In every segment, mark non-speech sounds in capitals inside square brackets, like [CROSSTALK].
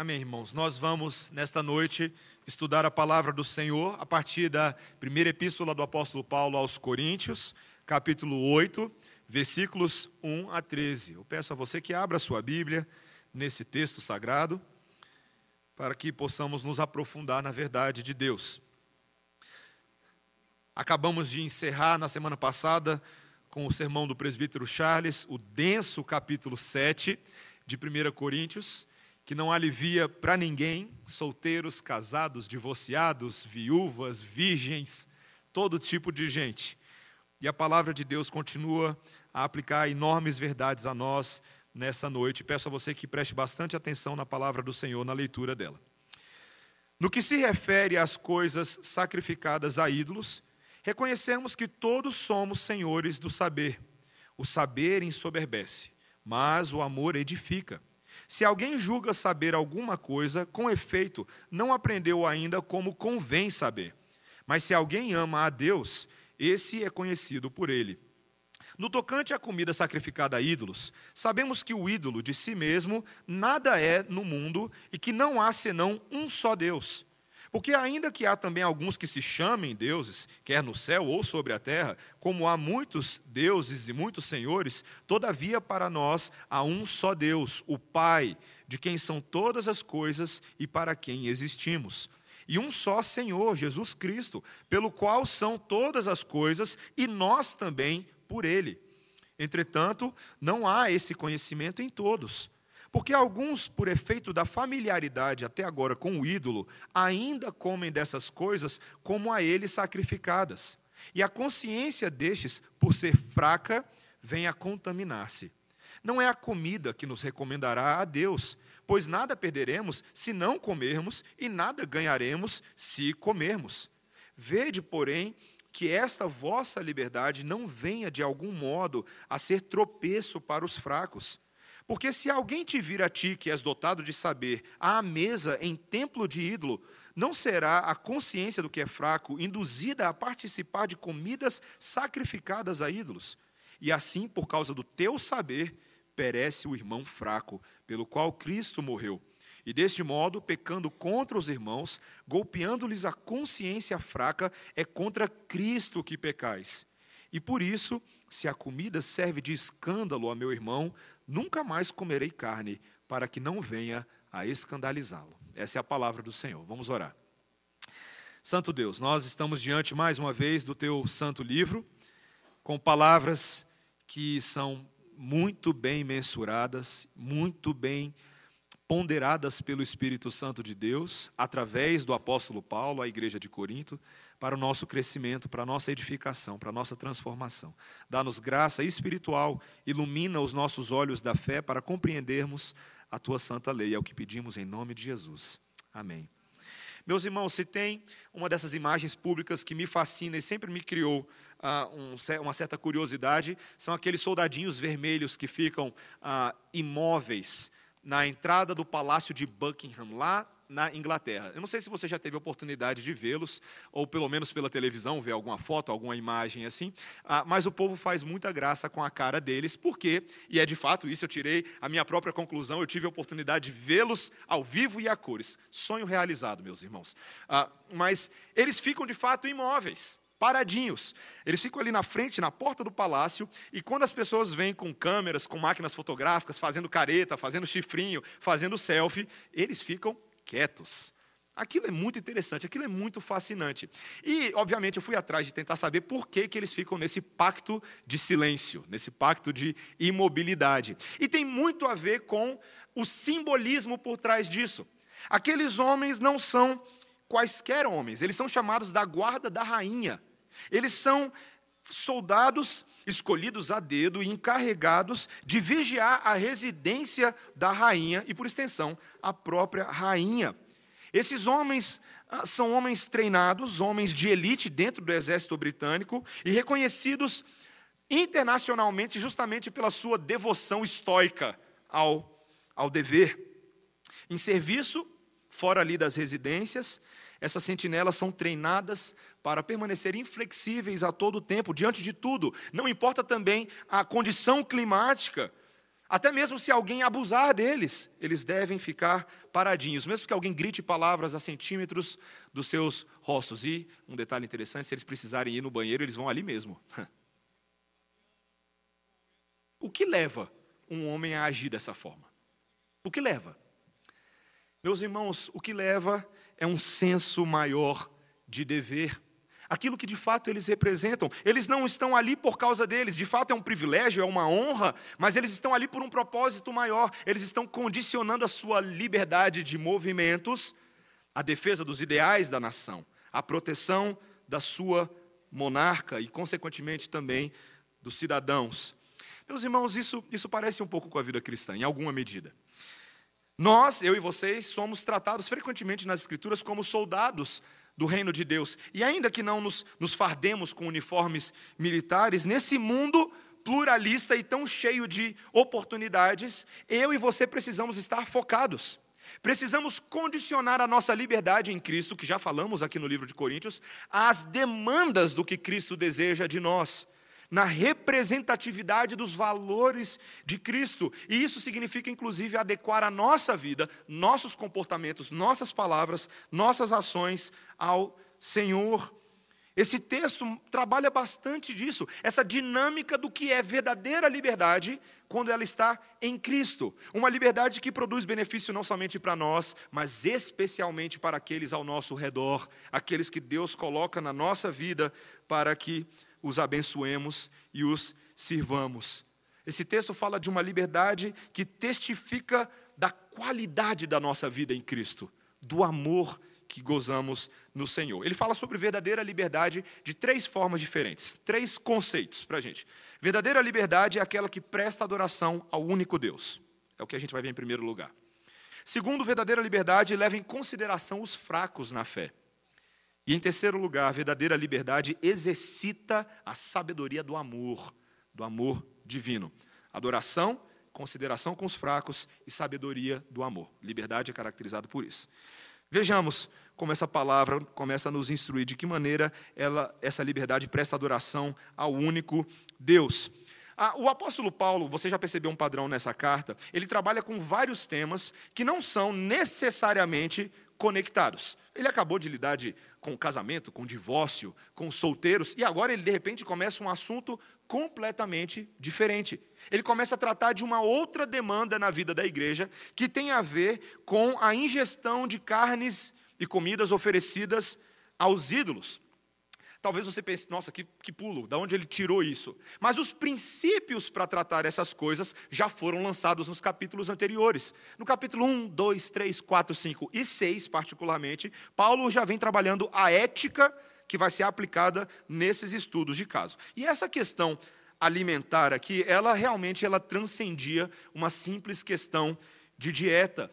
Amém, irmãos. Nós vamos, nesta noite, estudar a palavra do Senhor a partir da primeira epístola do apóstolo Paulo aos Coríntios, capítulo 8, versículos 1 a 13. Eu peço a você que abra a sua Bíblia nesse texto sagrado, para que possamos nos aprofundar na verdade de Deus. Acabamos de encerrar na semana passada com o sermão do presbítero Charles, o denso capítulo 7 de 1 Coríntios que não alivia para ninguém, solteiros, casados, divorciados, viúvas, virgens, todo tipo de gente. E a palavra de Deus continua a aplicar enormes verdades a nós nessa noite. Peço a você que preste bastante atenção na palavra do Senhor, na leitura dela. No que se refere às coisas sacrificadas a ídolos, reconhecemos que todos somos senhores do saber. O saber ensoberbece, mas o amor edifica. Se alguém julga saber alguma coisa, com efeito, não aprendeu ainda como convém saber. Mas se alguém ama a Deus, esse é conhecido por ele. No tocante à comida sacrificada a ídolos, sabemos que o ídolo de si mesmo nada é no mundo e que não há senão um só Deus. Porque, ainda que há também alguns que se chamem deuses, quer no céu ou sobre a terra, como há muitos deuses e muitos senhores, todavia para nós há um só Deus, o Pai, de quem são todas as coisas e para quem existimos. E um só Senhor, Jesus Cristo, pelo qual são todas as coisas e nós também por Ele. Entretanto, não há esse conhecimento em todos. Porque alguns, por efeito da familiaridade até agora com o ídolo, ainda comem dessas coisas como a ele sacrificadas. E a consciência destes, por ser fraca, vem a contaminar-se. Não é a comida que nos recomendará a Deus, pois nada perderemos se não comermos e nada ganharemos se comermos. Vede, porém, que esta vossa liberdade não venha de algum modo a ser tropeço para os fracos. Porque se alguém te vir a ti, que és dotado de saber, à mesa em templo de ídolo, não será a consciência do que é fraco induzida a participar de comidas sacrificadas a ídolos? E assim, por causa do teu saber, perece o irmão fraco, pelo qual Cristo morreu. E deste modo, pecando contra os irmãos, golpeando-lhes a consciência fraca, é contra Cristo que pecais. E por isso, se a comida serve de escândalo a meu irmão, Nunca mais comerei carne, para que não venha a escandalizá-lo. Essa é a palavra do Senhor. Vamos orar. Santo Deus, nós estamos diante mais uma vez do teu santo livro, com palavras que são muito bem mensuradas, muito bem ponderadas pelo Espírito Santo de Deus, através do apóstolo Paulo à igreja de Corinto, para o nosso crescimento, para a nossa edificação, para a nossa transformação. Dá-nos graça espiritual, ilumina os nossos olhos da fé para compreendermos a tua santa lei. É o que pedimos em nome de Jesus. Amém. Meus irmãos, se tem uma dessas imagens públicas que me fascina e sempre me criou ah, um, uma certa curiosidade, são aqueles soldadinhos vermelhos que ficam ah, imóveis na entrada do palácio de Buckingham, lá na Inglaterra. Eu não sei se você já teve a oportunidade de vê-los, ou pelo menos pela televisão, ver alguma foto, alguma imagem assim, ah, mas o povo faz muita graça com a cara deles, porque, e é de fato isso, eu tirei a minha própria conclusão, eu tive a oportunidade de vê-los ao vivo e a cores. Sonho realizado, meus irmãos. Ah, mas eles ficam de fato imóveis paradinhos. Eles ficam ali na frente, na porta do palácio, e quando as pessoas vêm com câmeras, com máquinas fotográficas, fazendo careta, fazendo chifrinho, fazendo selfie, eles ficam quietos. Aquilo é muito interessante, aquilo é muito fascinante. E, obviamente, eu fui atrás de tentar saber por que, que eles ficam nesse pacto de silêncio, nesse pacto de imobilidade. E tem muito a ver com o simbolismo por trás disso. Aqueles homens não são quaisquer homens, eles são chamados da guarda da rainha. Eles são soldados escolhidos a dedo e encarregados de vigiar a residência da rainha e, por extensão, a própria rainha. Esses homens ah, são homens treinados, homens de elite dentro do exército britânico e reconhecidos internacionalmente justamente pela sua devoção estoica ao, ao dever. Em serviço, fora ali das residências, essas sentinelas são treinadas para permanecer inflexíveis a todo tempo, diante de tudo. Não importa também a condição climática. Até mesmo se alguém abusar deles, eles devem ficar paradinhos, mesmo que alguém grite palavras a centímetros dos seus rostos. E um detalhe interessante: se eles precisarem ir no banheiro, eles vão ali mesmo. [LAUGHS] O que leva um homem a agir dessa forma? O que leva? Meus irmãos, o que leva é um senso maior de dever aquilo que de fato eles representam. Eles não estão ali por causa deles, de fato é um privilégio, é uma honra, mas eles estão ali por um propósito maior. Eles estão condicionando a sua liberdade de movimentos à defesa dos ideais da nação, à proteção da sua monarca e, consequentemente, também dos cidadãos. Meus irmãos, isso, isso parece um pouco com a vida cristã, em alguma medida. Nós, eu e vocês, somos tratados frequentemente nas Escrituras como soldados do reino de Deus. E ainda que não nos, nos fardemos com uniformes militares, nesse mundo pluralista e tão cheio de oportunidades, eu e você precisamos estar focados. Precisamos condicionar a nossa liberdade em Cristo, que já falamos aqui no livro de Coríntios, às demandas do que Cristo deseja de nós na representatividade dos valores de Cristo. E isso significa, inclusive, adequar a nossa vida, nossos comportamentos, nossas palavras, nossas ações ao Senhor. Esse texto trabalha bastante disso, essa dinâmica do que é verdadeira liberdade quando ela está em Cristo. Uma liberdade que produz benefício não somente para nós, mas especialmente para aqueles ao nosso redor, aqueles que Deus coloca na nossa vida para que os abençoemos e os sirvamos. Esse texto fala de uma liberdade que testifica da qualidade da nossa vida em Cristo, do amor que gozamos no Senhor. Ele fala sobre verdadeira liberdade de três formas diferentes, três conceitos para a gente. Verdadeira liberdade é aquela que presta adoração ao único Deus. É o que a gente vai ver em primeiro lugar. Segundo, verdadeira liberdade leva em consideração os fracos na fé. E em terceiro lugar, a verdadeira liberdade exercita a sabedoria do amor, do amor divino. Adoração, consideração com os fracos e sabedoria do amor. Liberdade é caracterizado por isso. Vejamos como essa palavra começa a nos instruir de que maneira ela, essa liberdade presta adoração ao único Deus. Ah, o apóstolo Paulo, você já percebeu um padrão nessa carta? Ele trabalha com vários temas que não são necessariamente conectados. Ele acabou de lidar de, com casamento, com divórcio, com solteiros, e agora ele de repente começa um assunto completamente diferente. Ele começa a tratar de uma outra demanda na vida da igreja que tem a ver com a ingestão de carnes e comidas oferecidas aos ídolos. Talvez você pense, nossa, que, que pulo, da onde ele tirou isso? Mas os princípios para tratar essas coisas já foram lançados nos capítulos anteriores. No capítulo 1, 2, 3, 4, 5 e 6, particularmente, Paulo já vem trabalhando a ética que vai ser aplicada nesses estudos de caso. E essa questão alimentar aqui, ela realmente ela transcendia uma simples questão de dieta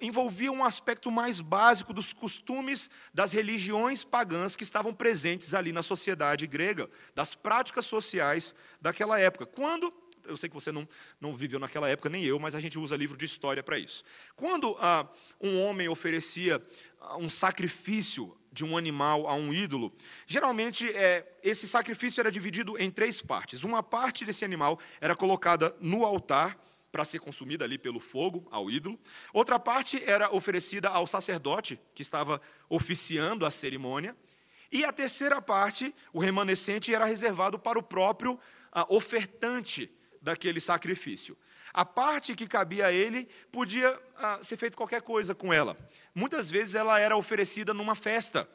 envolvia um aspecto mais básico dos costumes das religiões pagãs que estavam presentes ali na sociedade grega, das práticas sociais daquela época. Quando eu sei que você não, não viveu naquela época, nem eu, mas a gente usa livro de história para isso. Quando ah, um homem oferecia ah, um sacrifício de um animal a um ídolo, geralmente é, esse sacrifício era dividido em três partes. Uma parte desse animal era colocada no altar, para ser consumida ali pelo fogo ao ídolo. Outra parte era oferecida ao sacerdote que estava oficiando a cerimônia. E a terceira parte, o remanescente, era reservado para o próprio ah, ofertante daquele sacrifício. A parte que cabia a ele podia ah, ser feito qualquer coisa com ela. Muitas vezes ela era oferecida numa festa.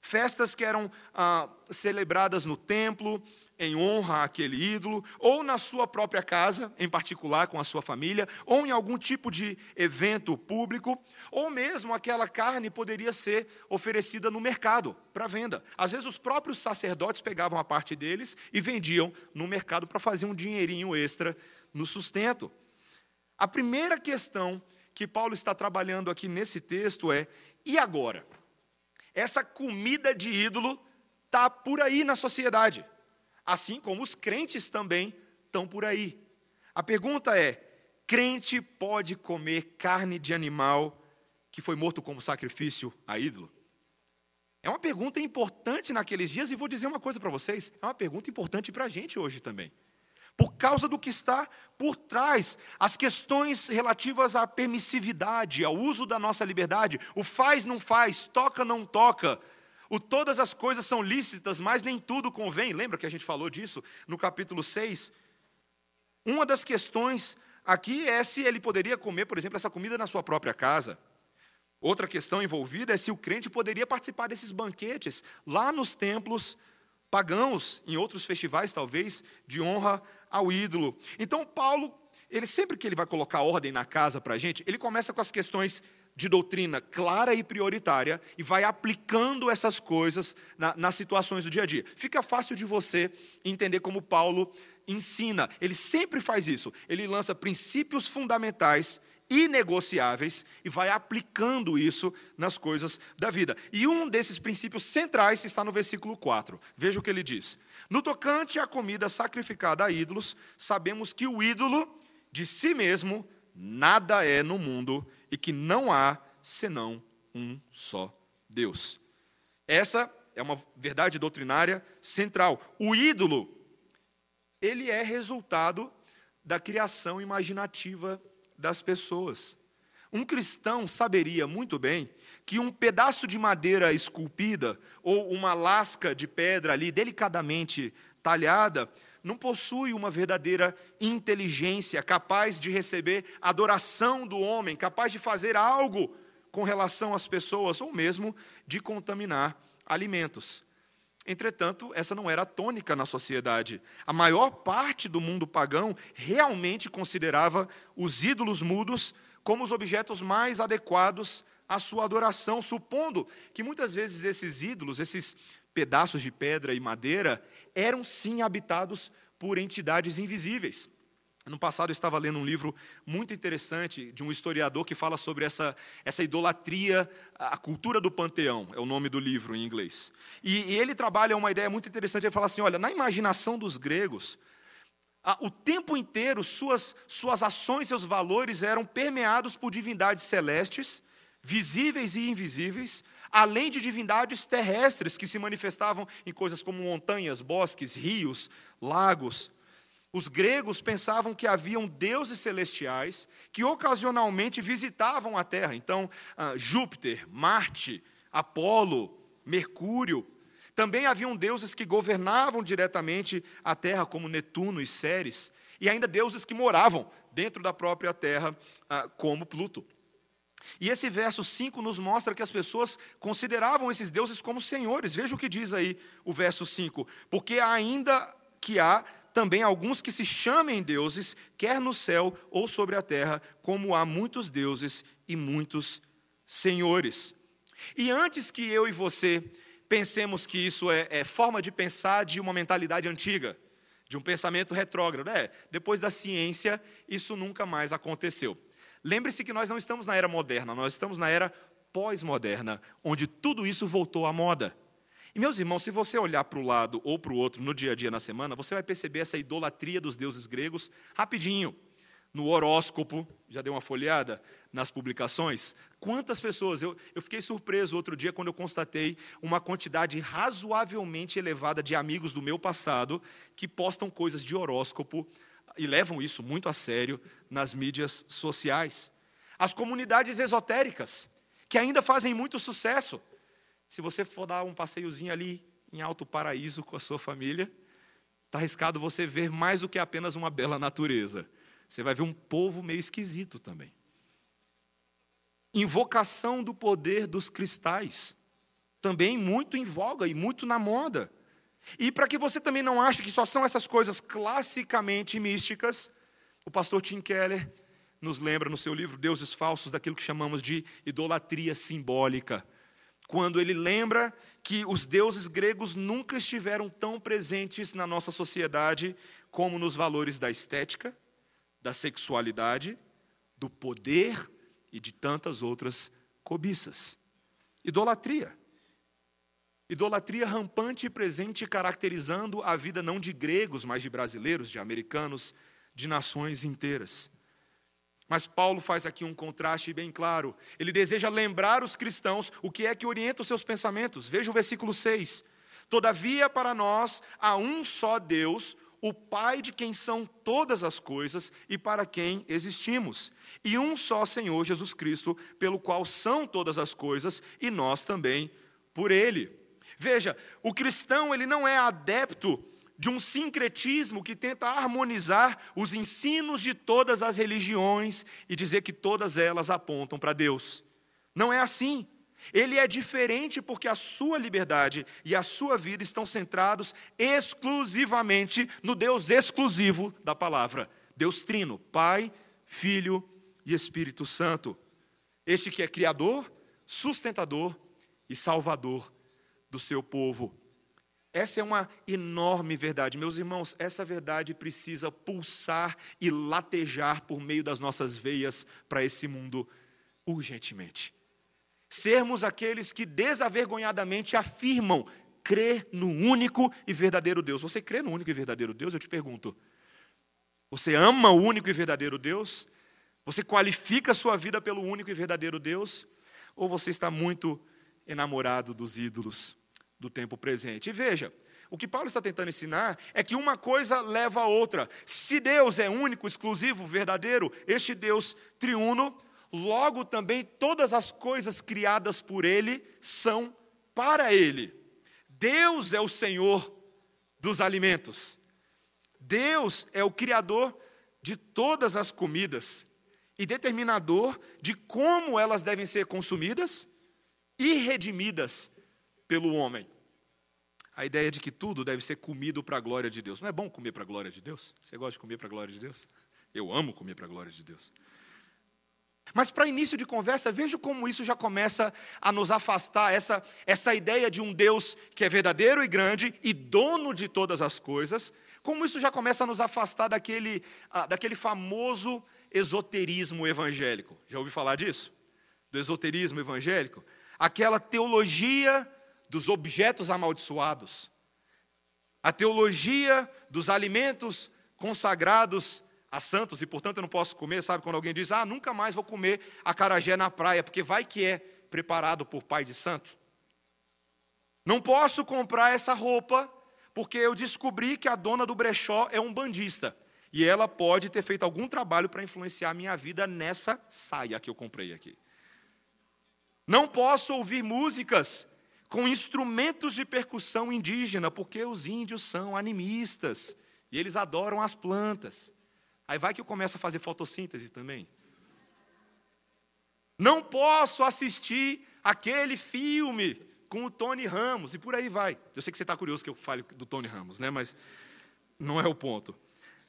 Festas que eram ah, celebradas no templo, em honra àquele ídolo, ou na sua própria casa, em particular com a sua família, ou em algum tipo de evento público, ou mesmo aquela carne poderia ser oferecida no mercado para venda. Às vezes os próprios sacerdotes pegavam a parte deles e vendiam no mercado para fazer um dinheirinho extra no sustento. A primeira questão que Paulo está trabalhando aqui nesse texto é: e agora? Essa comida de ídolo está por aí na sociedade assim como os crentes também estão por aí. A pergunta é: crente pode comer carne de animal que foi morto como sacrifício a ídolo? É uma pergunta importante naqueles dias e vou dizer uma coisa para vocês: é uma pergunta importante para a gente hoje também. por causa do que está por trás, as questões relativas à permissividade, ao uso da nossa liberdade, o faz, não faz, toca, não toca. O todas as coisas são lícitas, mas nem tudo convém. Lembra que a gente falou disso no capítulo 6? Uma das questões aqui é se ele poderia comer, por exemplo, essa comida na sua própria casa. Outra questão envolvida é se o crente poderia participar desses banquetes lá nos templos pagãos, em outros festivais, talvez, de honra ao ídolo. Então, Paulo, ele sempre que ele vai colocar ordem na casa para a gente, ele começa com as questões de doutrina clara e prioritária e vai aplicando essas coisas na, nas situações do dia a dia. Fica fácil de você entender como Paulo ensina. Ele sempre faz isso. Ele lança princípios fundamentais inegociáveis e vai aplicando isso nas coisas da vida. E um desses princípios centrais está no versículo 4. Veja o que ele diz: No tocante à comida sacrificada a ídolos, sabemos que o ídolo de si mesmo nada é no mundo e que não há senão um só Deus. Essa é uma verdade doutrinária central. O ídolo, ele é resultado da criação imaginativa das pessoas. Um cristão saberia muito bem que um pedaço de madeira esculpida ou uma lasca de pedra ali delicadamente talhada não possui uma verdadeira inteligência capaz de receber adoração do homem, capaz de fazer algo com relação às pessoas ou mesmo de contaminar alimentos. Entretanto, essa não era a tônica na sociedade. A maior parte do mundo pagão realmente considerava os ídolos mudos como os objetos mais adequados à sua adoração, supondo que muitas vezes esses ídolos, esses pedaços de pedra e madeira, eram sim habitados por entidades invisíveis. No passado eu estava lendo um livro muito interessante de um historiador que fala sobre essa, essa idolatria, a cultura do panteão, é o nome do livro em inglês. E, e ele trabalha uma ideia muito interessante, ele fala assim, olha, na imaginação dos gregos, a, o tempo inteiro suas, suas ações, seus valores eram permeados por divindades celestes, visíveis e invisíveis, além de divindades terrestres que se manifestavam em coisas como montanhas, bosques, rios, lagos. Os gregos pensavam que haviam deuses celestiais que ocasionalmente visitavam a Terra. Então, ah, Júpiter, Marte, Apolo, Mercúrio. Também haviam deuses que governavam diretamente a Terra, como Netuno e Ceres. E ainda deuses que moravam dentro da própria Terra, ah, como Pluto. E esse verso 5 nos mostra que as pessoas consideravam esses deuses como senhores. Veja o que diz aí o verso 5. Porque ainda que há também alguns que se chamem deuses, quer no céu ou sobre a terra, como há muitos deuses e muitos senhores. E antes que eu e você pensemos que isso é, é forma de pensar de uma mentalidade antiga, de um pensamento retrógrado, é, depois da ciência, isso nunca mais aconteceu. Lembre-se que nós não estamos na era moderna, nós estamos na era pós-moderna, onde tudo isso voltou à moda. E, meus irmãos, se você olhar para o lado ou para o outro no dia a dia, na semana, você vai perceber essa idolatria dos deuses gregos rapidinho. No horóscopo, já deu uma folheada nas publicações? Quantas pessoas? Eu, eu fiquei surpreso outro dia quando eu constatei uma quantidade razoavelmente elevada de amigos do meu passado que postam coisas de horóscopo e levam isso muito a sério nas mídias sociais. As comunidades esotéricas, que ainda fazem muito sucesso. Se você for dar um passeiozinho ali em Alto Paraíso com a sua família, está arriscado você ver mais do que apenas uma bela natureza. Você vai ver um povo meio esquisito também. Invocação do poder dos cristais, também muito em voga e muito na moda. E para que você também não ache que só são essas coisas classicamente místicas, o pastor Tim Keller nos lembra no seu livro Deuses Falsos daquilo que chamamos de idolatria simbólica quando ele lembra que os deuses gregos nunca estiveram tão presentes na nossa sociedade como nos valores da estética, da sexualidade, do poder e de tantas outras cobiças. Idolatria. Idolatria rampante e presente, caracterizando a vida não de gregos, mas de brasileiros, de americanos, de nações inteiras. Mas Paulo faz aqui um contraste bem claro. Ele deseja lembrar os cristãos o que é que orienta os seus pensamentos. Veja o versículo 6. Todavia, para nós há um só Deus, o Pai de quem são todas as coisas e para quem existimos, e um só Senhor Jesus Cristo, pelo qual são todas as coisas e nós também por ele. Veja, o cristão ele não é adepto de um sincretismo que tenta harmonizar os ensinos de todas as religiões e dizer que todas elas apontam para Deus. Não é assim. Ele é diferente porque a sua liberdade e a sua vida estão centrados exclusivamente no Deus exclusivo da palavra. Deus Trino, Pai, Filho e Espírito Santo. Este que é Criador, sustentador e Salvador do seu povo. Essa é uma enorme verdade. Meus irmãos, essa verdade precisa pulsar e latejar por meio das nossas veias para esse mundo urgentemente. Sermos aqueles que desavergonhadamente afirmam crer no único e verdadeiro Deus. Você crê no único e verdadeiro Deus? Eu te pergunto. Você ama o único e verdadeiro Deus? Você qualifica a sua vida pelo único e verdadeiro Deus? Ou você está muito enamorado dos ídolos do tempo presente? E veja, o que Paulo está tentando ensinar é que uma coisa leva a outra. Se Deus é único, exclusivo, verdadeiro, este Deus triuno logo também todas as coisas criadas por Ele são para Ele. Deus é o Senhor dos alimentos. Deus é o Criador de todas as comidas e determinador de como elas devem ser consumidas e redimidas pelo homem. A ideia de que tudo deve ser comido para a glória de Deus. Não é bom comer para a glória de Deus? Você gosta de comer para a glória de Deus? Eu amo comer para a glória de Deus. Mas para início de conversa, veja como isso já começa a nos afastar, essa, essa ideia de um Deus que é verdadeiro e grande e dono de todas as coisas, como isso já começa a nos afastar daquele, ah, daquele famoso esoterismo evangélico. Já ouviu falar disso? Do esoterismo evangélico? Aquela teologia dos objetos amaldiçoados, a teologia dos alimentos consagrados a santos e, portanto, eu não posso comer. Sabe quando alguém diz, ah, nunca mais vou comer acarajé na praia, porque vai que é preparado por pai de santo? Não posso comprar essa roupa, porque eu descobri que a dona do brechó é um bandista. E ela pode ter feito algum trabalho para influenciar a minha vida nessa saia que eu comprei aqui. Não posso ouvir músicas com instrumentos de percussão indígena, porque os índios são animistas e eles adoram as plantas. Aí vai que eu começo a fazer fotossíntese também. Não posso assistir aquele filme com o Tony Ramos, e por aí vai. Eu sei que você está curioso que eu fale do Tony Ramos, né? mas não é o ponto.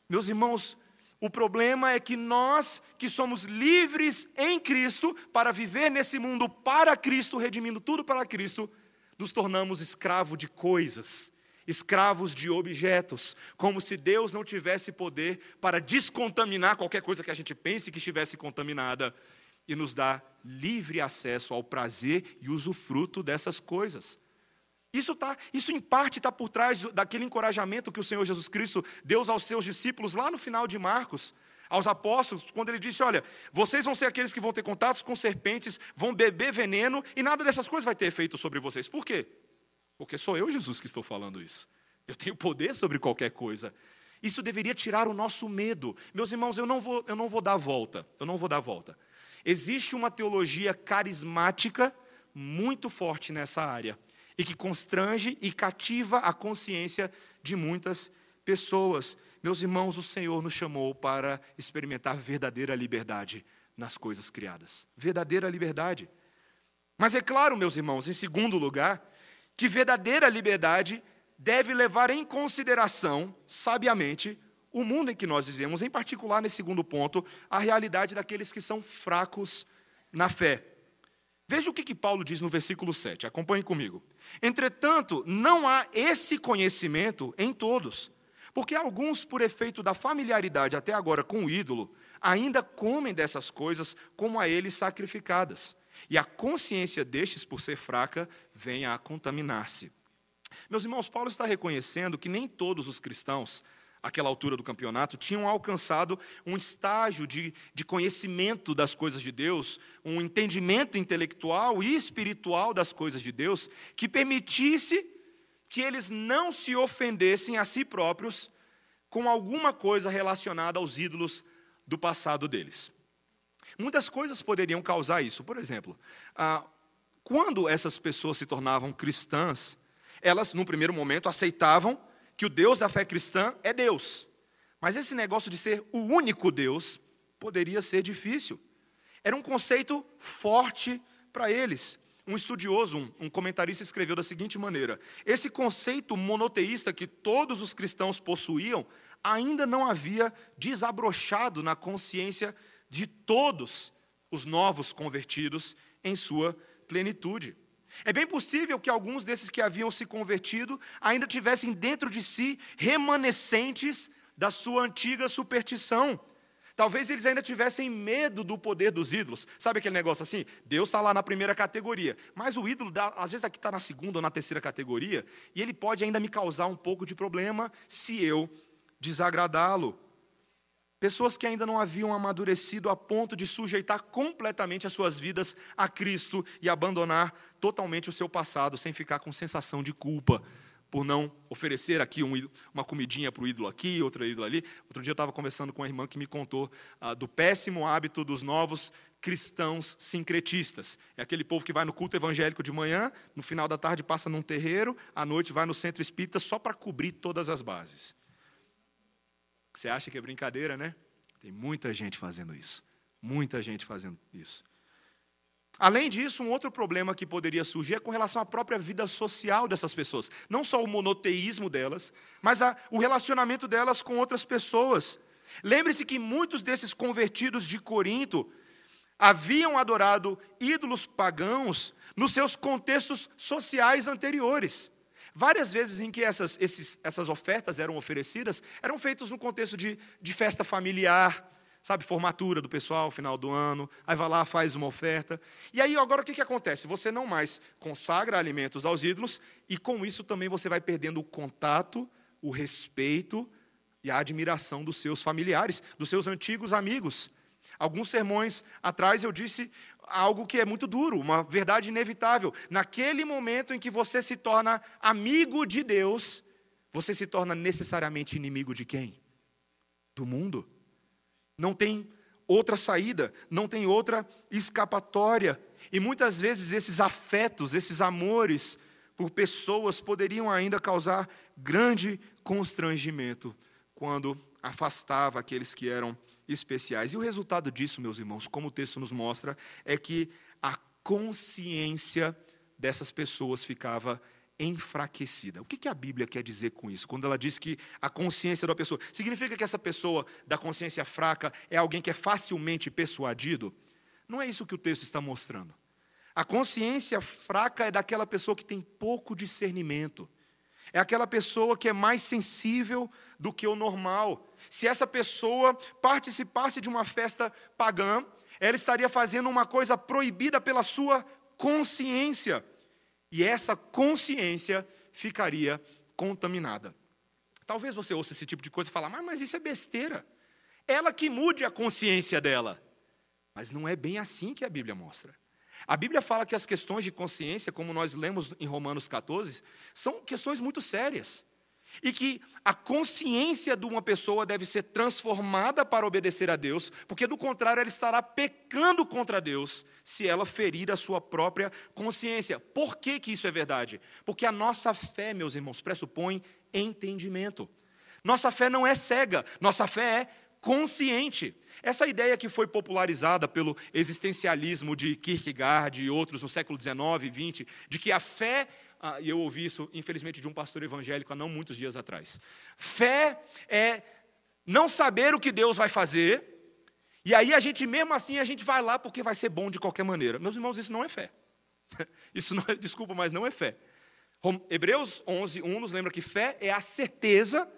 Meus irmãos, o problema é que nós, que somos livres em Cristo, para viver nesse mundo para Cristo, redimindo tudo para Cristo, nos tornamos escravo de coisas escravos de objetos, como se Deus não tivesse poder para descontaminar qualquer coisa que a gente pense que estivesse contaminada e nos dá livre acesso ao prazer e usufruto dessas coisas. Isso, tá, isso em parte está por trás daquele encorajamento que o Senhor Jesus Cristo deu aos seus discípulos lá no final de Marcos, aos apóstolos, quando ele disse: Olha, vocês vão ser aqueles que vão ter contatos com serpentes, vão beber veneno, e nada dessas coisas vai ter efeito sobre vocês. Por quê? Porque sou eu, Jesus, que estou falando isso. Eu tenho poder sobre qualquer coisa. Isso deveria tirar o nosso medo. Meus irmãos, eu não vou, eu não vou dar volta. Eu não vou dar volta. Existe uma teologia carismática muito forte nessa área e que constrange e cativa a consciência de muitas pessoas. Meus irmãos, o Senhor nos chamou para experimentar verdadeira liberdade nas coisas criadas. Verdadeira liberdade. Mas é claro, meus irmãos, em segundo lugar, que verdadeira liberdade deve levar em consideração, sabiamente, o mundo em que nós vivemos, em particular, nesse segundo ponto, a realidade daqueles que são fracos na fé. Veja o que, que Paulo diz no versículo 7, acompanhe comigo. Entretanto, não há esse conhecimento em todos, porque alguns, por efeito da familiaridade até agora com o ídolo, ainda comem dessas coisas como a eles sacrificadas e a consciência destes, por ser fraca, vem a contaminar-se. Meus irmãos, Paulo está reconhecendo que nem todos os cristãos, àquela altura do campeonato, tinham alcançado um estágio de, de conhecimento das coisas de Deus, um entendimento intelectual e espiritual das coisas de Deus, que permitisse que eles não se ofendessem a si próprios com alguma coisa relacionada aos ídolos do passado deles. Muitas coisas poderiam causar isso. Por exemplo, ah, quando essas pessoas se tornavam cristãs, elas, num primeiro momento, aceitavam que o Deus da fé cristã é Deus. Mas esse negócio de ser o único Deus poderia ser difícil. Era um conceito forte para eles. Um estudioso, um, comentarista, escreveu da seguinte maneira: esse conceito monoteísta que todos os cristãos possuíam ainda não havia desabrochado na consciência de todos os novos convertidos em sua plenitude. É bem possível que alguns desses que haviam se convertido ainda tivessem dentro de si remanescentes da sua antiga superstição. Talvez eles ainda tivessem medo do poder dos ídolos. Sabe aquele negócio assim? Deus está lá na primeira categoria, mas o ídolo, às vezes, aqui está na segunda ou na terceira categoria, e ele pode ainda me causar um pouco de problema se eu desagradá-lo. Pessoas que ainda não haviam amadurecido a ponto de sujeitar completamente as suas vidas a Cristo e abandonar totalmente o seu passado, sem ficar com sensação de culpa por não oferecer aqui um, uma comidinha para o ídolo aqui, outra ídolo ali. Outro dia eu estava conversando com uma irmã que me contou ah, do péssimo hábito dos novos cristãos sincretistas. É aquele povo que vai no culto evangélico de manhã, no final da tarde passa num terreiro, à noite vai no centro espírita só para cobrir todas as bases. Você acha que é brincadeira, né? Tem muita gente fazendo isso. Muita gente fazendo isso. Além disso, um outro problema que poderia surgir é com relação à própria vida social dessas pessoas. Não só o monoteísmo delas, mas a, o relacionamento delas com outras pessoas. Lembre-se que muitos desses convertidos de Corinto haviam adorado ídolos pagãos nos seus contextos sociais anteriores. Várias vezes em que essas, esses, essas ofertas eram oferecidas, eram feitas no contexto de, de festa familiar, sabe, formatura do pessoal, final do ano, aí vai lá, faz uma oferta. E aí, agora o que, que acontece? Você não mais consagra alimentos aos ídolos, e com isso também você vai perdendo o contato, o respeito e a admiração dos seus familiares, dos seus antigos amigos. Alguns sermões atrás eu disse algo que é muito duro, uma verdade inevitável. Naquele momento em que você se torna amigo de Deus, você se torna necessariamente inimigo de quem? Do mundo. Não tem outra saída, não tem outra escapatória. E muitas vezes esses afetos, esses amores por pessoas poderiam ainda causar grande constrangimento quando afastava aqueles que eram especiais. E o resultado disso, meus irmãos, como o texto nos mostra, é que a consciência dessas pessoas ficava enfraquecida. O que a Bíblia quer dizer com isso? Quando ela diz que a consciência da pessoa. Significa que essa pessoa da consciência fraca é alguém que é facilmente persuadido? Não é isso que o texto está mostrando. A consciência fraca é daquela pessoa que tem pouco discernimento. É aquela pessoa que é mais sensível do que o normal. Se essa pessoa participasse de uma festa pagã, ela estaria fazendo uma coisa proibida pela sua consciência. E essa consciência ficaria contaminada. Talvez você ouça esse tipo de coisa e fale, mas, mas isso é besteira. Ela que mude a consciência dela. Mas não é bem assim que a Bíblia mostra. A Bíblia fala que as questões de consciência, como nós lemos em Romanos 14, são questões muito sérias. E que a consciência de uma pessoa deve ser transformada para obedecer a Deus, porque do contrário ela estará pecando contra Deus se ela ferir a sua própria consciência. Por que, que isso é verdade? Porque a nossa fé, meus irmãos, pressupõe entendimento. Nossa fé não é cega, nossa fé é consciente. Essa ideia que foi popularizada pelo existencialismo de Kierkegaard e outros no século XIX e XX, de que a fé, ah, e eu ouvi isso, infelizmente, de um pastor evangélico há não muitos dias atrás. Fé é não saber o que Deus vai fazer, e aí a gente, mesmo assim, a gente vai lá porque vai ser bom de qualquer maneira. Meus irmãos, isso não é fé. [LAUGHS] Isso não é, desculpa, mas não é fé. Hebreus 11, 1 nos lembra que fé é a certeza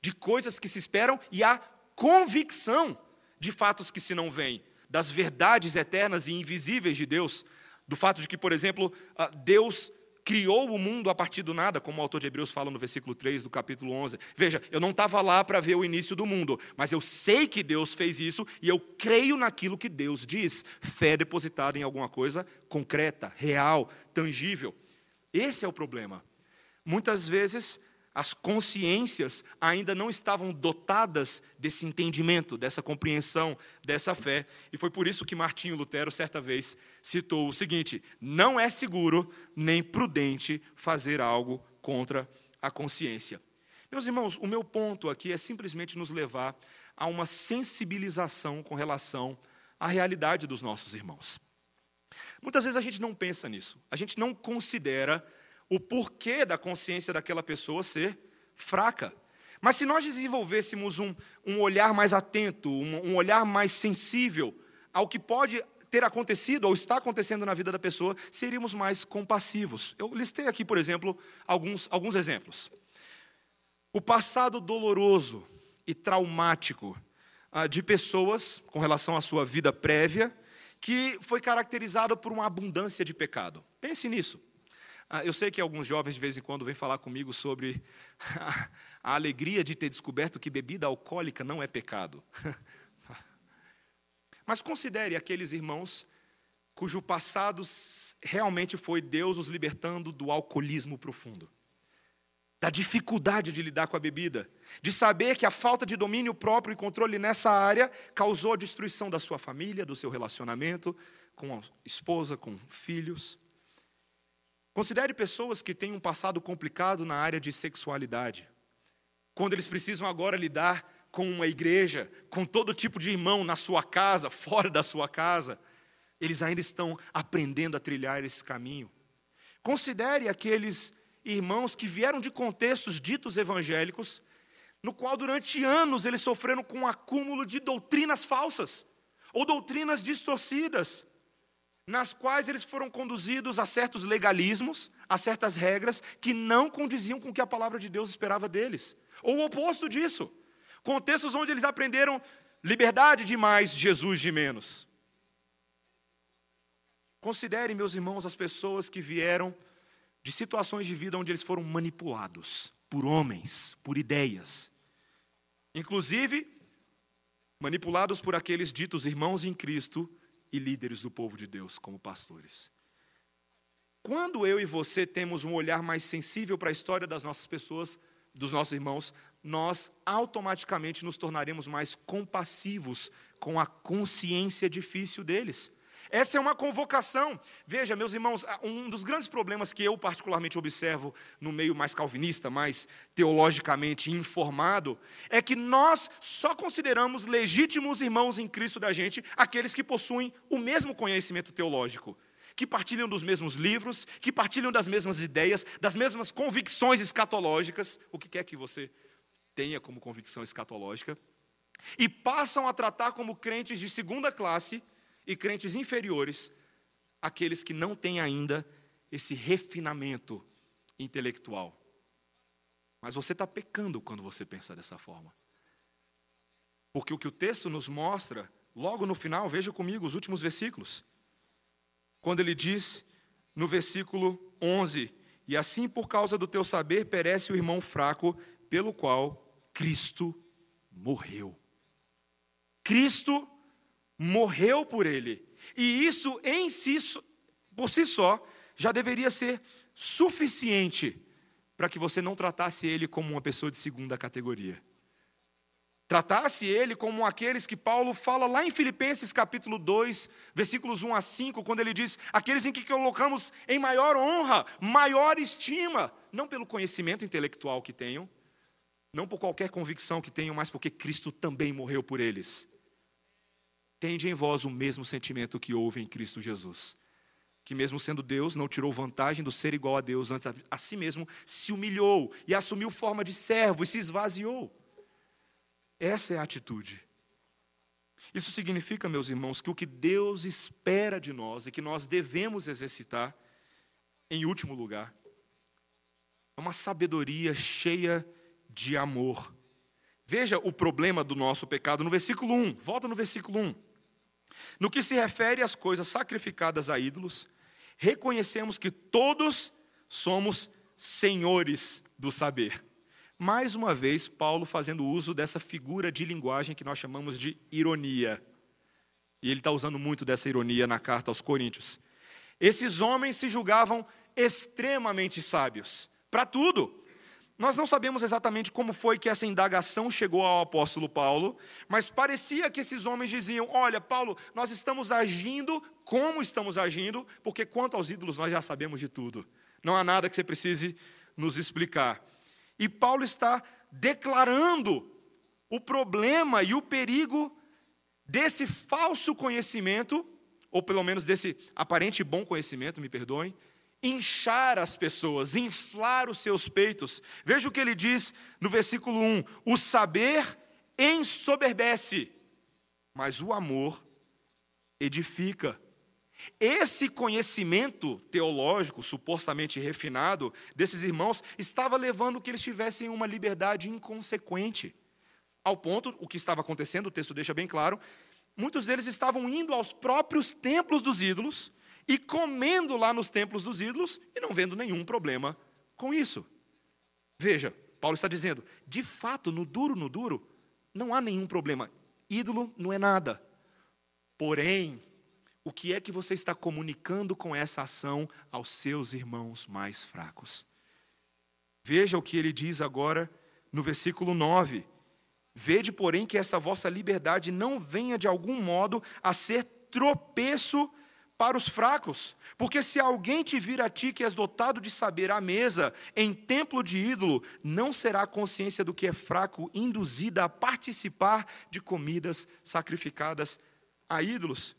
de coisas que se esperam e a convicção de fatos que se não veem, das verdades eternas e invisíveis de Deus, do fato de que, por exemplo, ah, Deus criou o mundo a partir do nada, como o autor de Hebreus fala no versículo 3 do capítulo 11. Veja, eu não estava lá para ver o início do mundo, mas eu sei que Deus fez isso e eu creio naquilo que Deus diz. Fé depositada em alguma coisa concreta, real, tangível. Esse é o problema. Muitas vezes as consciências ainda não estavam dotadas desse entendimento, dessa compreensão, dessa fé. E foi por isso que Martinho Lutero, certa vez, citou o seguinte: não é seguro nem prudente fazer algo contra a consciência. Meus irmãos, o meu ponto aqui é simplesmente nos levar a uma sensibilização com relação à realidade dos nossos irmãos. Muitas vezes a gente não pensa nisso, a gente não considera o porquê da consciência daquela pessoa ser fraca. Mas se nós desenvolvêssemos um, um olhar mais atento, um, um olhar mais sensível ao que pode ter acontecido ou está acontecendo na vida da pessoa, seríamos mais compassivos. Eu listei aqui, por exemplo, alguns, alguns exemplos. O passado doloroso e traumático ah, de pessoas com relação à sua vida prévia, que foi caracterizado por uma abundância de pecado. Pense nisso. Ah, eu sei que alguns jovens de vez em quando vêm falar comigo sobre [LAUGHS] a, alegria de ter descoberto que bebida alcoólica não é pecado. [LAUGHS] Mas considere aqueles irmãos cujo passado realmente foi Deus os libertando do alcoolismo profundo, da dificuldade de lidar com a bebida, de saber que a falta de domínio próprio e controle nessa área causou a destruição da sua família, do seu relacionamento com a esposa, com filhos. Considere pessoas que têm um passado complicado na área de sexualidade. Quando eles precisam agora lidar com uma igreja, com todo tipo de irmão na sua casa, fora da sua casa, eles ainda estão aprendendo a trilhar esse caminho. Considere aqueles irmãos que vieram de contextos ditos evangélicos, no qual durante anos eles sofreram com um acúmulo de doutrinas falsas ou doutrinas distorcidas nas quais eles foram conduzidos a certos legalismos, a certas regras que não condiziam com o que a palavra de Deus esperava deles. Ou o oposto disso. Contextos onde eles aprenderam liberdade de mais, Jesus de menos. Considere, meus irmãos, as pessoas que vieram de situações de vida onde eles foram manipulados por homens, por ideias. Inclusive, manipulados por aqueles ditos irmãos em Cristo e líderes do povo de Deus como pastores. Quando eu e você temos um olhar mais sensível para a história das nossas pessoas, dos nossos irmãos, nós automaticamente nos tornaremos mais compassivos com a consciência difícil deles. Essa é uma convocação. Veja, meus irmãos, um dos grandes problemas que eu particularmente observo no meio mais calvinista, mais teologicamente informado, é que nós só consideramos legítimos irmãos em Cristo da gente aqueles que possuem o mesmo conhecimento teológico, que partilham dos mesmos livros, que partilham das mesmas ideias, das mesmas convicções escatológicas, o que quer que você tenha como convicção escatológica, e passam a tratar como crentes de segunda classe e crentes inferiores, aqueles que não têm ainda esse refinamento intelectual. Mas você está pecando quando você pensa dessa forma. Porque o que o texto nos mostra, logo no final, veja comigo os últimos versículos. Quando ele diz, no versículo 11: E assim por causa do teu saber perece o irmão fraco, pelo qual Cristo morreu. Cristo morreu por ele. E isso em si, por si só, já deveria ser suficiente para que você não tratasse ele como uma pessoa de segunda categoria. Tratasse ele como aqueles que Paulo fala lá em Filipenses capítulo 2, versículos 1 a 5, quando ele diz: aqueles em que colocamos em maior honra, maior estima, não pelo conhecimento intelectual que tenham, não por qualquer convicção que tenham, mas porque Cristo também morreu por eles tende em vós o mesmo sentimento que houve em Cristo Jesus. Que, mesmo sendo Deus, não tirou vantagem do ser igual a Deus, antes a si mesmo se humilhou e assumiu forma de servo e se esvaziou. Essa é a atitude. Isso significa, meus irmãos, que o que Deus espera de nós e que nós devemos exercitar, em último lugar, é uma sabedoria cheia de amor. Veja o problema do nosso pecado no versículo 1. Volta no versículo 1. No que se refere às coisas sacrificadas a ídolos, reconhecemos que todos somos senhores do saber. Mais uma vez, Paulo fazendo uso dessa figura de linguagem que nós chamamos de ironia. E ele está usando muito dessa ironia na carta aos Coríntios. Esses homens se julgavam extremamente sábios, para tudo. Nós não sabemos exatamente como foi que essa indagação chegou ao apóstolo Paulo, mas parecia que esses homens diziam: Olha, Paulo, nós estamos agindo como estamos agindo, porque quanto aos ídolos nós já sabemos de tudo. Não há nada que você precise nos explicar. E Paulo está declarando o problema e o perigo desse falso conhecimento, ou pelo menos desse aparente bom conhecimento, me perdoem, inchar as pessoas, inflar os seus peitos. Veja o que ele diz no versículo 1: o saber ensoberbece, mas o amor edifica. Esse conhecimento teológico, supostamente refinado, desses irmãos, estava levando que eles tivessem uma liberdade inconsequente. Ao ponto, o que estava acontecendo, o texto deixa bem claro, muitos deles estavam indo aos próprios templos dos ídolos, e comendo lá nos templos dos ídolos e não vendo nenhum problema com isso. Veja, Paulo está dizendo, de fato, no duro, no duro, não há nenhum problema. Ídolo não é nada. Porém, o que é que você está comunicando com essa ação aos seus irmãos mais fracos? Veja o que ele diz agora no versículo 9. Vede, porém, que essa vossa liberdade não venha de algum modo a ser tropeço para os fracos. Porque se alguém te vir a ti que és dotado de saber à mesa, em templo de ídolo, não será a consciência do que é fraco induzida a participar de comidas sacrificadas a ídolos.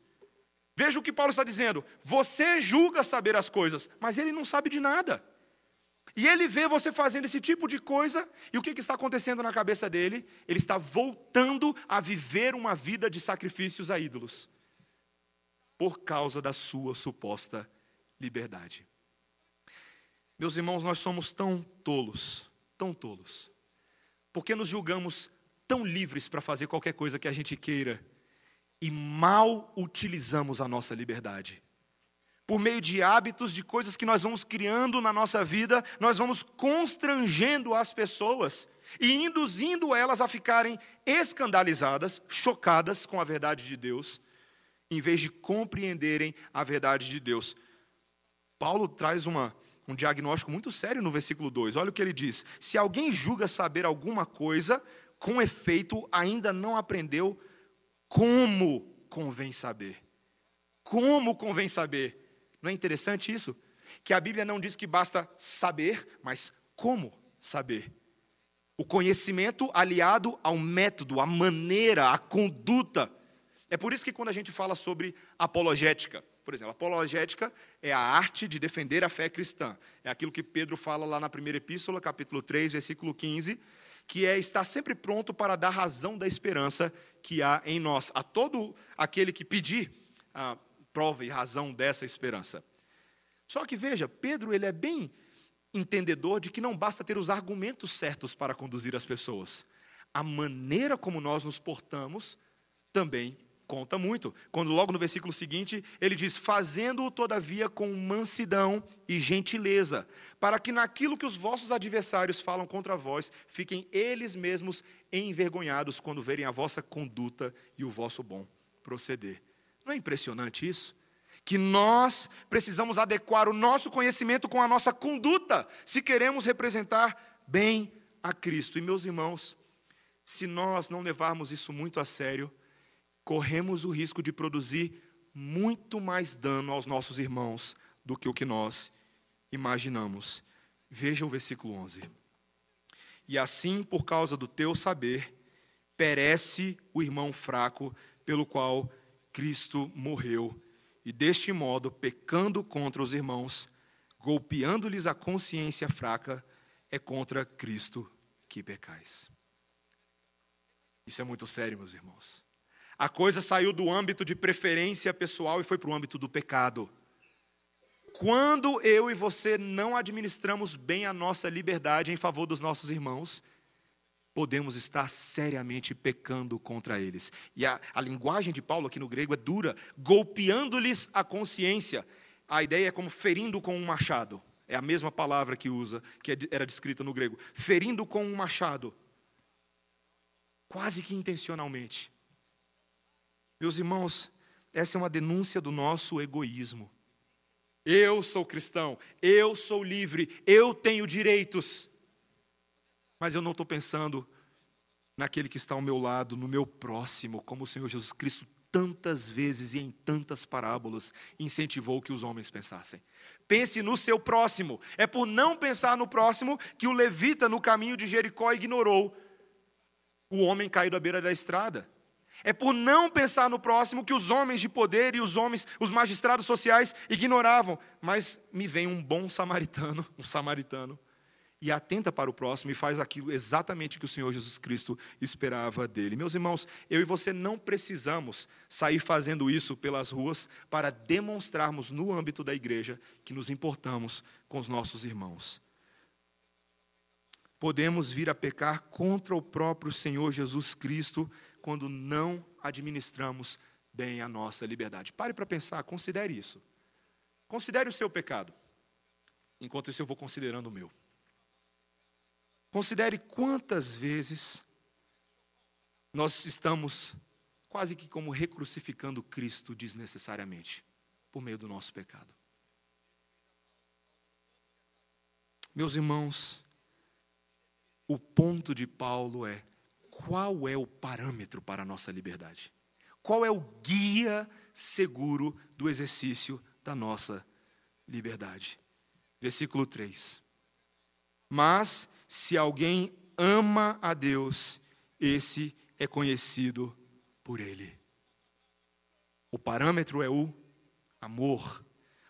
Veja o que Paulo está dizendo. Você julga saber as coisas, mas ele não sabe de nada. E ele vê você fazendo esse tipo de coisa, e o que, que está acontecendo na cabeça dele? Ele está voltando a viver uma vida de sacrifícios a ídolos por causa da sua suposta liberdade. Meus irmãos, nós somos tão tolos, tão tolos, porque nos julgamos tão livres para fazer qualquer coisa que a gente queira e mal utilizamos a nossa liberdade. Por meio de hábitos, de coisas que nós vamos criando na nossa vida, nós vamos constrangendo as pessoas e induzindo elas a ficarem escandalizadas, chocadas com a verdade de Deus, em vez de compreenderem a verdade de Deus. Paulo traz uma, um diagnóstico muito sério no versículo 2. Olha o que ele diz: Se alguém julga saber alguma coisa, com efeito ainda não aprendeu como convém saber. Como convém saber. Não é interessante isso? Que a Bíblia não diz que basta saber, mas como saber. O conhecimento aliado ao método, à maneira, à conduta. É por isso que quando a gente fala sobre apologética, por exemplo, apologética é a arte de defender a fé cristã. É aquilo que Pedro fala lá na primeira epístola, capítulo 3, versículo 15, que é estar sempre pronto para dar razão da esperança que há em nós, a todo aquele que pedir a prova e razão dessa esperança. Só que veja, Pedro ele é bem entendedor de que não basta ter os argumentos certos para conduzir as pessoas. A maneira como nós nos portamos também conta muito. Quando logo no versículo seguinte ele diz: Fazendo-o todavia com mansidão e gentileza, para que naquilo que os vossos adversários falam contra vós, fiquem eles mesmos envergonhados quando verem a vossa conduta e o vosso bom proceder. Não é impressionante isso? Que nós precisamos adequar o nosso conhecimento com a nossa conduta, se queremos representar bem a Cristo. E meus irmãos, se nós não levarmos isso muito a sério, corremos o risco de produzir muito mais dano aos nossos irmãos do que o que nós imaginamos. Veja o versículo 11. E assim, por causa do teu saber, perece o irmão fraco pelo qual Cristo morreu, e deste modo, pecando contra os irmãos, golpeando-lhes a consciência fraca, é contra Cristo que pecais. Isso é muito sério, meus irmãos. A coisa saiu do âmbito de preferência pessoal e foi para o âmbito do pecado. Quando eu e você não administramos bem a nossa liberdade em favor dos nossos irmãos, podemos estar seriamente pecando contra eles. E a, a linguagem de Paulo aqui no grego é dura, golpeando-lhes a consciência. A ideia é como ferindo com um machado. É a mesma palavra que usa, que é era descrita no grego. Ferindo com um machado. Quase que intencionalmente. Meus irmãos, essa é uma denúncia do nosso egoísmo. Eu sou cristão, eu sou livre, eu tenho direitos. Mas eu não estou pensando naquele que está ao meu lado, no meu próximo, como o Senhor Jesus Cristo tantas vezes e em tantas parábolas incentivou que os homens pensassem. Pense no seu próximo. É por não pensar no próximo que o levita no caminho de Jericó ignorou o homem caído à beira da estrada. É por não pensar no próximo que os homens de poder e os homens, os magistrados sociais ignoravam. Mas me vem um bom samaritano, [LAUGHS] um samaritano, e atenta para o próximo e faz aquilo exatamente que o Senhor Jesus Cristo esperava dele. Meus irmãos, eu e você não precisamos sair fazendo isso pelas ruas para demonstrarmos no âmbito da igreja que nos importamos com os nossos irmãos. Podemos vir a pecar contra o próprio Senhor Jesus Cristo quando não administramos bem a nossa liberdade. Pare para pensar, considere isso. Considere o seu pecado. Enquanto isso, eu vou considerando o meu. Considere quantas vezes nós estamos quase que como recrucificando Cristo desnecessariamente, por meio do nosso pecado. Meus irmãos, o ponto de Paulo é: qual é o parâmetro para a nossa liberdade? Qual é o guia seguro do exercício da nossa liberdade? Versículo 3. Mas se alguém ama a Deus, esse é conhecido por Ele. O parâmetro é o amor.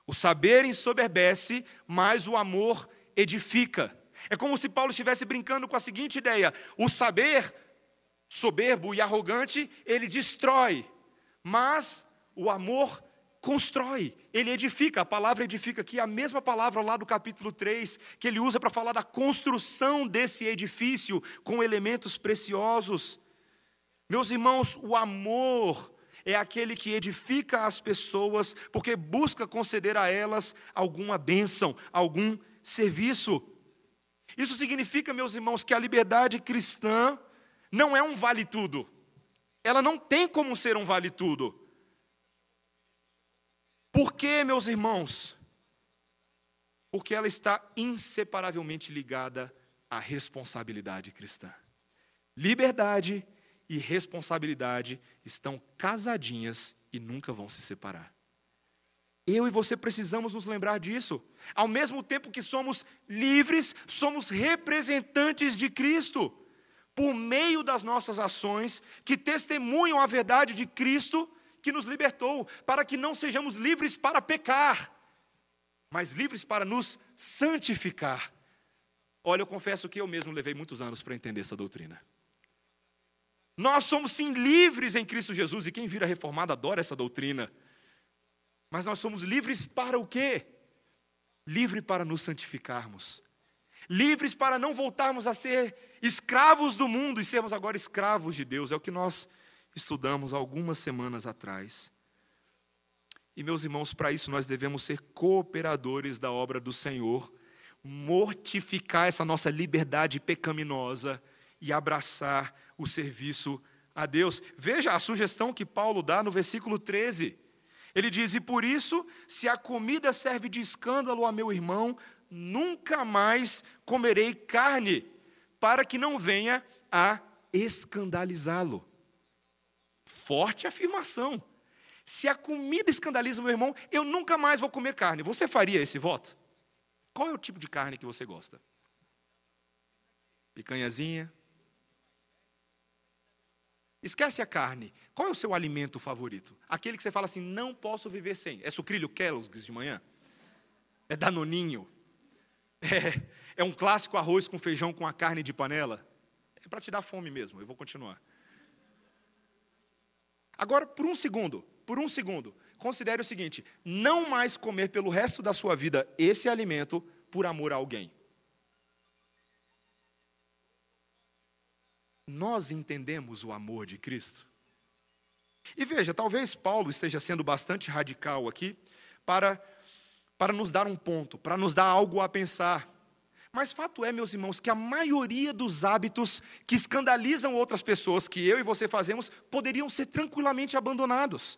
O saber ensoberbece, mas o amor edifica. É como se Paulo estivesse brincando com a seguinte ideia: o saber soberbo e arrogante, ele destrói, mas o amor constrói, ele edifica. A palavra edifica aqui é a mesma palavra lá do capítulo 3, que ele usa para falar da construção desse edifício com elementos preciosos. Meus irmãos, o amor é aquele que edifica as pessoas, porque busca conceder a elas alguma bênção, algum serviço. Isso significa, meus irmãos, que a liberdade cristã não é um vale-tudo. Ela não tem como ser um vale-tudo. Por que, meus irmãos? Porque ela está inseparavelmente ligada à responsabilidade cristã. Liberdade e responsabilidade estão casadinhas e nunca vão se separar. Eu e você precisamos nos lembrar disso. Ao mesmo tempo que somos livres, somos representantes de Cristo, por meio das nossas ações que testemunham a verdade de Cristo que nos libertou, para que não sejamos livres para pecar, mas livres para nos santificar. Olha, eu confesso que eu mesmo levei muitos anos para entender essa doutrina. Nós somos sim livres em Cristo Jesus, e quem vira reformado adora essa doutrina. Mas nós somos livres para o quê? Livre para nos santificarmos. Livres para não voltarmos a ser escravos do mundo e sermos agora escravos de Deus. É o que nós estudamos algumas semanas atrás. E, meus irmãos, para isso nós devemos ser cooperadores da obra do Senhor, mortificar essa nossa liberdade pecaminosa e abraçar o serviço a Deus. Veja a sugestão que Paulo dá no versículo 13. Ele diz: E por isso, se a comida serve de escândalo a meu irmão, nunca mais comerei carne, para que não venha a escandalizá-lo. Forte afirmação. Se a comida escandaliza meu irmão, eu nunca mais vou comer carne. Você faria esse voto? Qual é o tipo de carne que você gosta? Picanhazinha? Esquece a carne. Qual é o seu alimento favorito? Aquele que você fala assim, não posso viver sem. É sucrilho Kellogg's de manhã? É danoninho? É, é um clássico arroz com feijão com a carne de panela? É para te dar fome mesmo, eu vou continuar. Agora, por um segundo, por um segundo, considere o seguinte: não mais comer pelo resto da sua vida esse alimento por amor a alguém. Nós entendemos o amor de Cristo. E veja, talvez Paulo esteja sendo bastante radical aqui para, para nos dar um ponto, para nos dar algo a pensar. Mas fato é, meus irmãos, que a maioria dos hábitos que escandalizam outras pessoas, que eu e você fazemos, poderiam ser tranquilamente abandonados.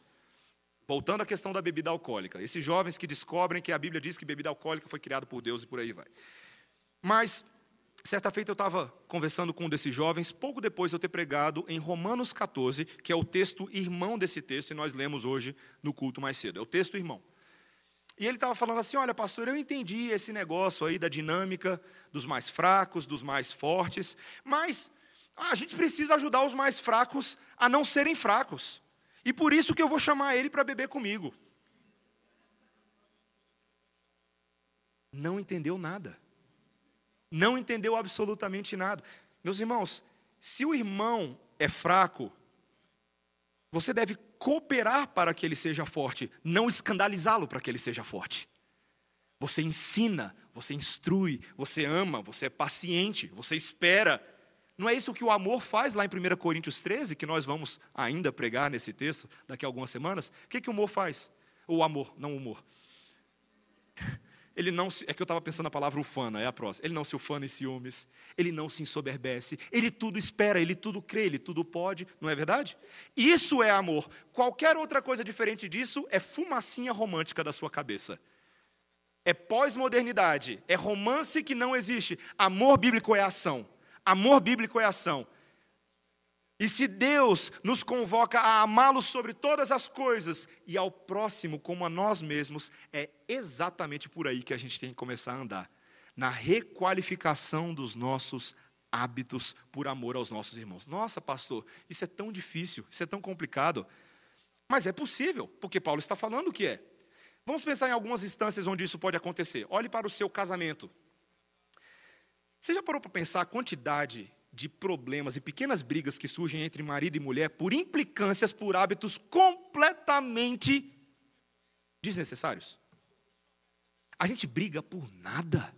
Voltando à questão da bebida alcoólica. Esses jovens que descobrem que a Bíblia diz que bebida alcoólica foi criada por Deus e por aí vai. Mas certa feita eu estava conversando com um desses jovens, pouco depois de eu ter pregado em Romanos 14, que é o texto irmão desse texto, e nós lemos hoje no culto mais cedo. É o texto irmão. E ele estava falando assim: olha, pastor, eu entendi esse negócio aí da dinâmica dos mais fracos, dos mais fortes, mas ah, a gente precisa ajudar os mais fracos a não serem fracos. E por isso que eu vou chamar ele para beber comigo. Não entendeu nada. Não entendeu absolutamente nada. Meus irmãos, se o irmão é fraco, você deve cooperar para que ele seja forte, não escandalizá-lo para que ele seja forte. Você ensina, você instrui, você ama, você é paciente, você espera. Não é isso que o amor faz lá em 1 Coríntios 13, que nós vamos ainda pregar nesse texto daqui a algumas semanas? O que, que o amor faz? O amor, não o humor ele não se, é que eu estava pensando na palavra ufana, é a próxima. Ele não se ufana em ciúmes, ele não se ensoberbece, ele tudo espera, ele tudo crê, ele tudo pode, não é verdade? Isso é amor. Qualquer outra coisa diferente disso é fumacinha romântica da sua cabeça. É pós-modernidade, é romance que não existe. Amor bíblico é ação. Amor bíblico é ação. E se Deus nos convoca a amá-lo sobre todas as coisas e ao próximo como a nós mesmos, é exatamente por aí que a gente tem que começar a andar na requalificação dos nossos hábitos por amor aos nossos irmãos. Nossa, pastor, isso é tão difícil, isso é tão complicado. Mas é possível, porque Paulo está falando que é. Vamos pensar em algumas instâncias onde isso pode acontecer. Olhe para o seu casamento. Você já parou para pensar a quantidade de problemas e pequenas brigas que surgem entre marido e mulher por implicâncias, por hábitos completamente desnecessários. A gente briga por nada.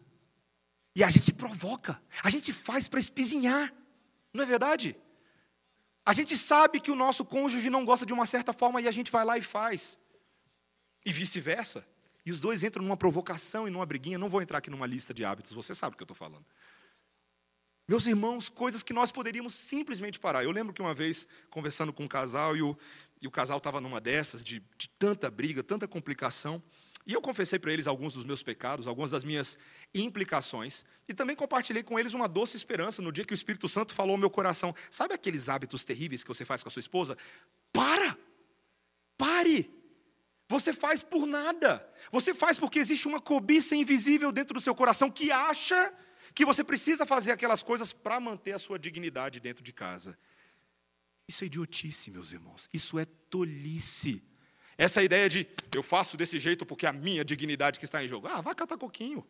E a gente provoca. A gente faz para espizinhar. Não é verdade? A gente sabe que o nosso cônjuge não gosta de uma certa forma e a gente vai lá e faz. E vice-versa. E os dois entram numa provocação e numa briguinha. Não vou entrar aqui numa lista de hábitos, você sabe o que eu estou falando. Meus irmãos, coisas que nós poderíamos simplesmente parar. Eu lembro que uma vez, conversando com um casal, e o, e o casal estava numa dessas, de, de tanta briga, tanta complicação, e eu confessei para eles alguns dos meus pecados, algumas das minhas implicações, e também compartilhei com eles uma doce esperança no dia que o Espírito Santo falou ao meu coração: sabe aqueles hábitos terríveis que você faz com a sua esposa? Para! Pare! Você faz por nada. Você faz porque existe uma cobiça invisível dentro do seu coração que acha que você precisa fazer aquelas coisas para manter a sua dignidade dentro de casa. Isso é idiotice, meus irmãos. Isso é tolice. Essa ideia de eu faço desse jeito porque a minha dignidade que está em jogo. Ah, vai catar coquinho.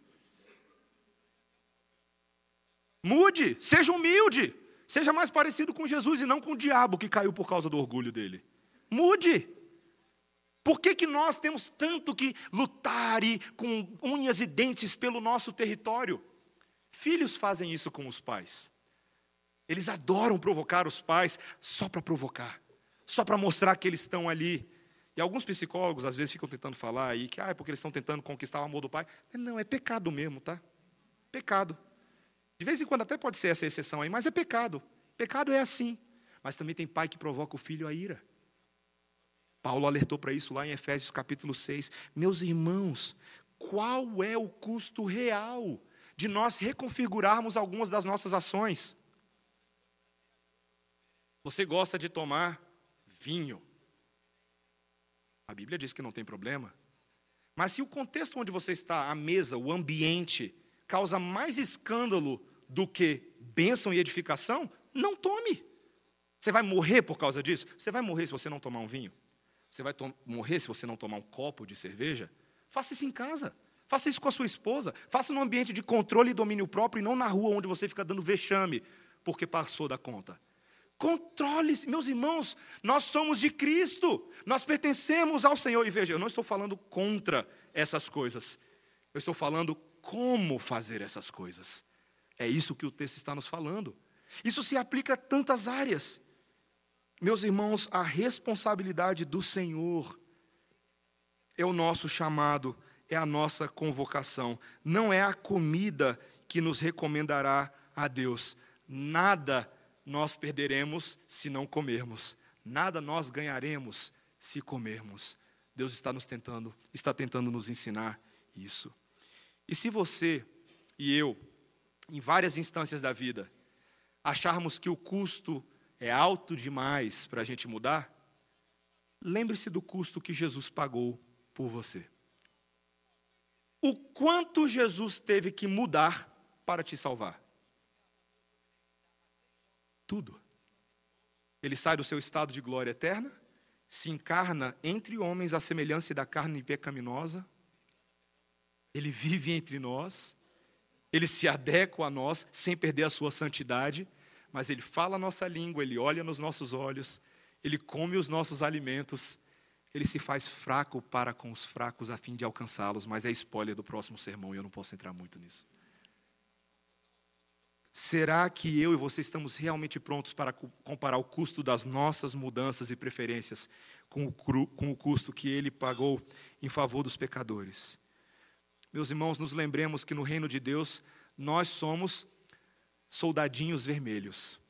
Mude, seja humilde, seja mais parecido com Jesus e não com o diabo que caiu por causa do orgulho dele. Mude. Por que, que nós temos tanto que lutar e com unhas e dentes pelo nosso território? Filhos fazem isso com os pais. Eles adoram provocar os pais só para provocar, só para mostrar que eles estão ali. E alguns psicólogos às vezes ficam tentando falar aí que ah, é porque eles estão tentando conquistar o amor do pai. Não, é pecado mesmo, tá? Pecado. De vez em quando até pode ser essa exceção aí, mas é pecado. Pecado é assim. Mas também tem pai que provoca o filho à ira. Paulo alertou para isso lá em Efésios capítulo 6. Meus irmãos, qual é o custo real de nós reconfigurarmos algumas das nossas ações. Você gosta de tomar vinho. A Bíblia diz que não tem problema. Mas se o contexto onde você está, a mesa, o ambiente, causa mais escândalo do que bênção e edificação, não tome. Você vai morrer por causa disso? Você vai morrer se você não tomar um vinho? Você vai morrer se você não tomar um copo de cerveja? Faça isso em casa. Faça isso com a sua esposa. Faça num ambiente de controle e domínio próprio e não na rua onde você fica dando vexame porque passou da conta. Controle-se, meus irmãos, nós somos de Cristo, nós pertencemos ao Senhor. E veja, eu não estou falando contra essas coisas, eu estou falando como fazer essas coisas. É isso que o texto está nos falando. Isso se aplica a tantas áreas. Meus irmãos, a responsabilidade do Senhor é o nosso chamado é a nossa convocação. Não é a comida que nos recomendará a Deus. Nada nós perderemos se não comermos. Nada nós ganharemos se comermos. Deus está nos tentando, está tentando nos ensinar isso. E se você e eu em várias instâncias da vida, acharmos que o custo é alto demais para a gente mudar, lembre-se do custo que Jesus pagou por você. O quanto Jesus teve que mudar para te salvar? Tudo. Ele sai do seu estado de glória eterna, se encarna entre homens à semelhança da carne pecaminosa, ele vive entre nós, ele se adequa a nós sem perder a sua santidade, mas ele fala a nossa língua, ele olha nos nossos olhos, ele come os nossos alimentos, ele se faz fraco para com os fracos a fim de alcançá-los, mas é spoiler do próximo sermão e eu não posso entrar muito nisso. Será que eu e você estamos realmente prontos para comparar o custo das nossas mudanças e preferências com o, com o custo que ele pagou em favor dos pecadores? Meus irmãos, nos lembremos que no reino de Deus nós somos soldadinhos vermelhos.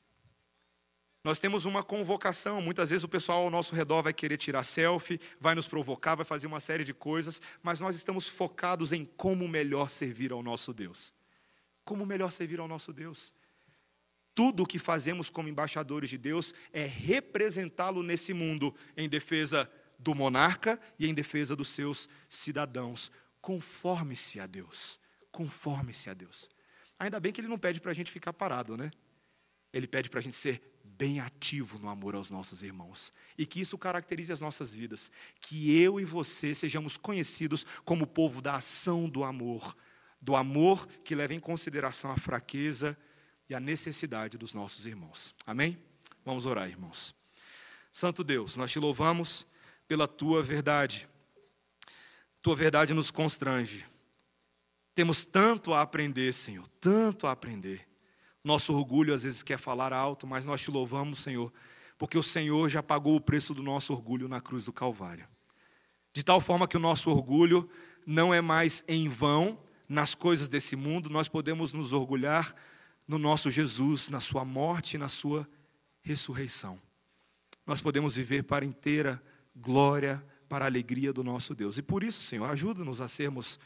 Nós temos uma convocação, muitas vezes o pessoal ao nosso redor vai querer tirar selfie, vai nos provocar, vai fazer uma série de coisas, mas nós estamos focados em como melhor servir ao nosso Deus. Como melhor servir ao nosso Deus? Tudo o que fazemos como embaixadores de Deus é representá-lo nesse mundo em defesa do monarca e em defesa dos seus cidadãos. Conforme-se a Deus. Conforme-se a Deus. Ainda bem que ele não pede para a gente ficar parado, né? Ele pede para a gente ser bem ativo no amor aos nossos irmãos. E que isso caracterize as nossas vidas. Que eu e você sejamos conhecidos como povo da ação do amor. Do amor que leva em consideração a fraqueza e a necessidade dos nossos irmãos. Amém? Vamos orar, irmãos. Santo Deus, nós te louvamos pela tua verdade. Tua verdade nos constrange. Temos tanto a aprender, Senhor, tanto a aprender. Nosso orgulho às vezes quer falar alto, mas nós te louvamos, Senhor, porque o Senhor já pagou o preço do nosso orgulho na cruz do Calvário. De tal forma que o nosso orgulho não é mais em vão nas coisas desse mundo, nós podemos nos orgulhar no nosso Jesus, na sua morte e na sua ressurreição. Nós podemos viver para inteira glória, para a alegria do nosso Deus. E por isso, Senhor, ajuda-nos a sermos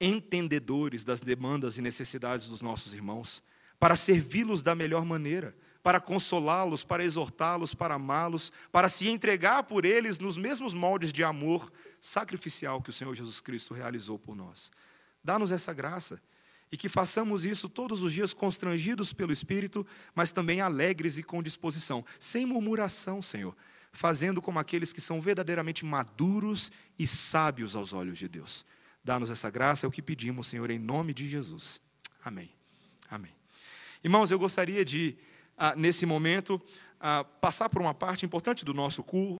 entendedores das demandas e necessidades dos nossos irmãos, para servi-los da melhor maneira, para consolá-los, para exortá-los, para amá-los, para se entregar por eles nos mesmos moldes de amor sacrificial que o Senhor Jesus Cristo realizou por nós. Dá-nos essa graça e que façamos isso todos os dias constrangidos pelo Espírito, mas também alegres e com disposição, sem murmuração, Senhor, fazendo como aqueles que são verdadeiramente maduros e sábios aos olhos de Deus. Dá-nos essa graça, é o que pedimos, Senhor, em nome de Jesus. Amém. Amém. Irmãos, eu gostaria de, ah, nesse momento, ah, passar por uma parte importante do nosso